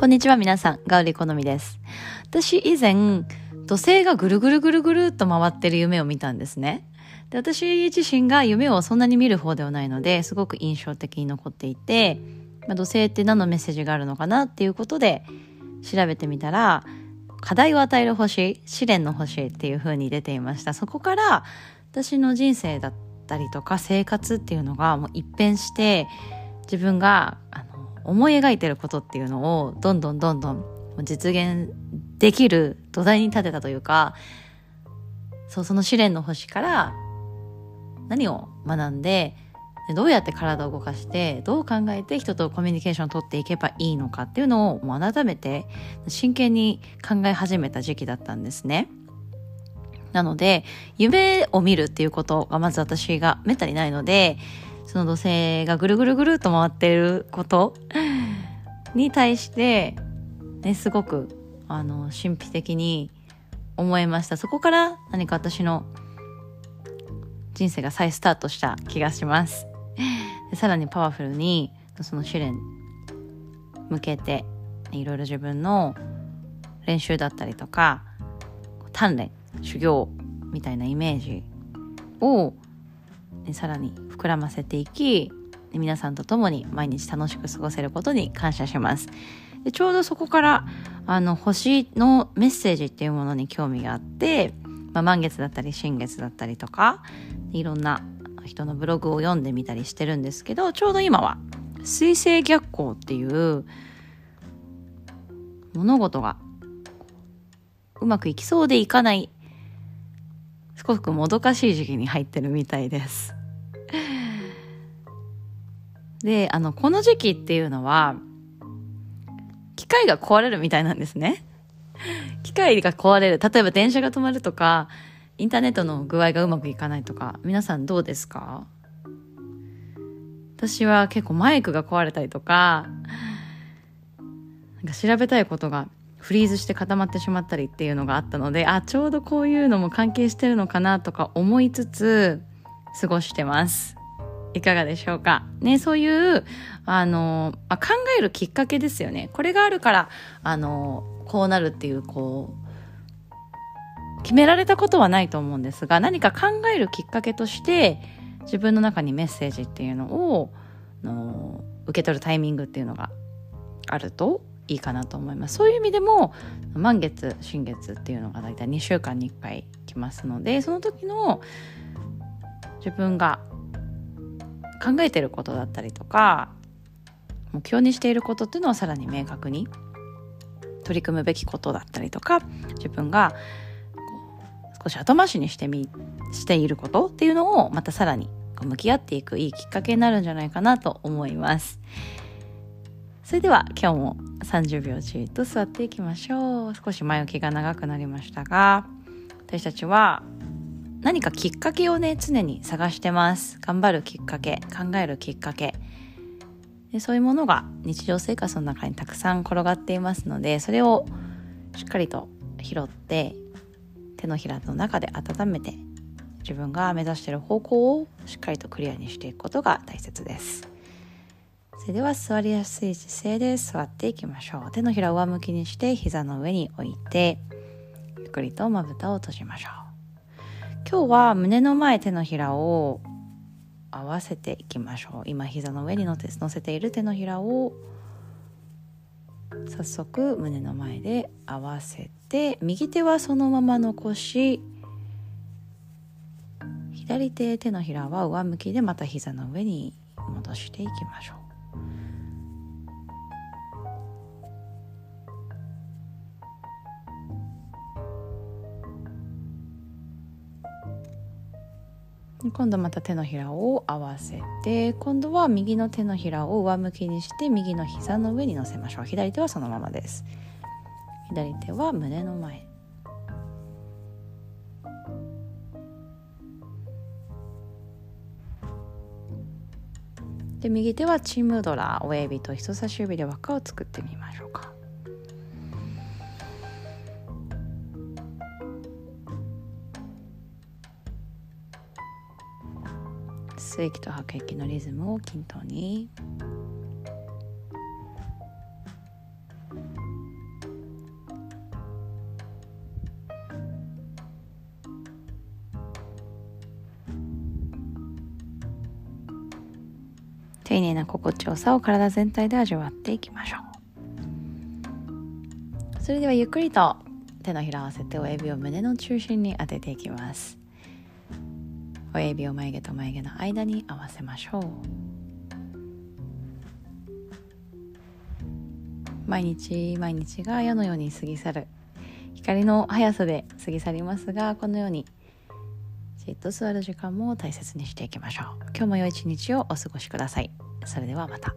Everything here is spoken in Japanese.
こんにちは皆さん、ガウリ好みです。私以前、土星がぐるぐるぐるぐるっと回ってる夢を見たんですね。で私自身が夢をそんなに見る方ではないので、すごく印象的に残っていて、まあ、土星って何のメッセージがあるのかなっていうことで調べてみたら、課題を与える星、試練の星っていう風に出ていました。そこから私の人生だったりとか生活っていうのがもう一変して、自分が思い描いてることっていうのをどんどんどんどん実現できる土台に立てたというか、そう、その試練の星から何を学んで、どうやって体を動かして、どう考えて人とコミュニケーションを取っていけばいいのかっていうのをもう改めて真剣に考え始めた時期だったんですね。なので、夢を見るっていうことがまず私がめったにないので、その土星がぐるぐるぐるっと回ってることに対して、ね、すごく、あの、神秘的に思いました。そこから何か私の人生が再スタートした気がします。でさらにパワフルに、その試練向けて、いろいろ自分の練習だったりとか、鍛錬、修行みたいなイメージをさらに膨らませていき皆さんと共に毎日楽しく過ごせることに感謝します。でちょうどそこからあの星のメッセージっていうものに興味があって、まあ、満月だったり新月だったりとかいろんな人のブログを読んでみたりしてるんですけどちょうど今は水星逆行っていう物事がうまくいきそうでいかないすごくもどかしい時期に入ってるみたいです。で、あの、この時期っていうのは、機械が壊れるみたいなんですね。機械が壊れる。例えば電車が止まるとか、インターネットの具合がうまくいかないとか、皆さんどうですか？私は結構マイクが壊れたりとか、なんか調べたいことがフリーズして固まってしまったりっていうのがあったので、あ、ちょうどこういうのも関係してるのかなとか思いつつ、過ごしてます。いかがでしょうか？ね、そういう、あの、まあ、考えるきっかけですよね。これがあるから、あの、こうなるっていう、こう、決められたことはないと思うんですが、何か考えるきっかけとして、自分の中にメッセージっていうのを、の受け取るタイミングっていうのがあるといいかなと思います。そういう意味でも、満月、新月っていうのが大体2週間に1回来ますので、その時の自分が考えてることだったりとか、目標にしていることっていうのはさらに明確に取り組むべきことだったりとか、自分が少し後回しにしてみ、していることっていうのをまたさらに向き合っていくいいきっかけになるんじゃないかなと思います。それでは今日も30秒じっと座っていきましょう。少し前置きが長くなりましたが、私たちは何かきっかけをね、常に探してます。頑張るきっかけ、考えるきっかけ。でそういうものが日常生活の中にたくさん転がっていますので、それをしっかりと拾って、手のひらの中で温めて、自分が目指している方向をしっかりとクリアにしていくことが大切です。それでは座りやすい姿勢で座っていきましょう。手のひらを上向きにして膝の上に置いて、ゆっくりとまぶたを閉じましょう。今日は胸の前手のひらを合わせていきましょう。今膝の上に乗せ乗せている手のひらを早速胸の前で合わせて、右手はそのまま残し、左手手のひらは上向きでまた膝の上に戻していきましょう。今度また手のひらを合わせて今度は右の手のひらを上向きにして右の膝の上に乗せましょう。左手はそのままです。左手は胸の前。で右手はチームドラ親指と人差し指で輪っかを作ってみましょうか。吸液と吐く液のリズムを均等に。丁寧な心地よさを体全体で味わっていきましょう。それではゆっくりと手のひらを合わせて親指を胸の中心に当てていきます。親指を眉毛と眉毛の間に合わせましょう。毎日毎日が世のように過ぎ去る。光の速さで過ぎ去りますがこのようにじっと座る時間も大切にしていきましょう。今日も良い一日をお過ごしください。それではまた。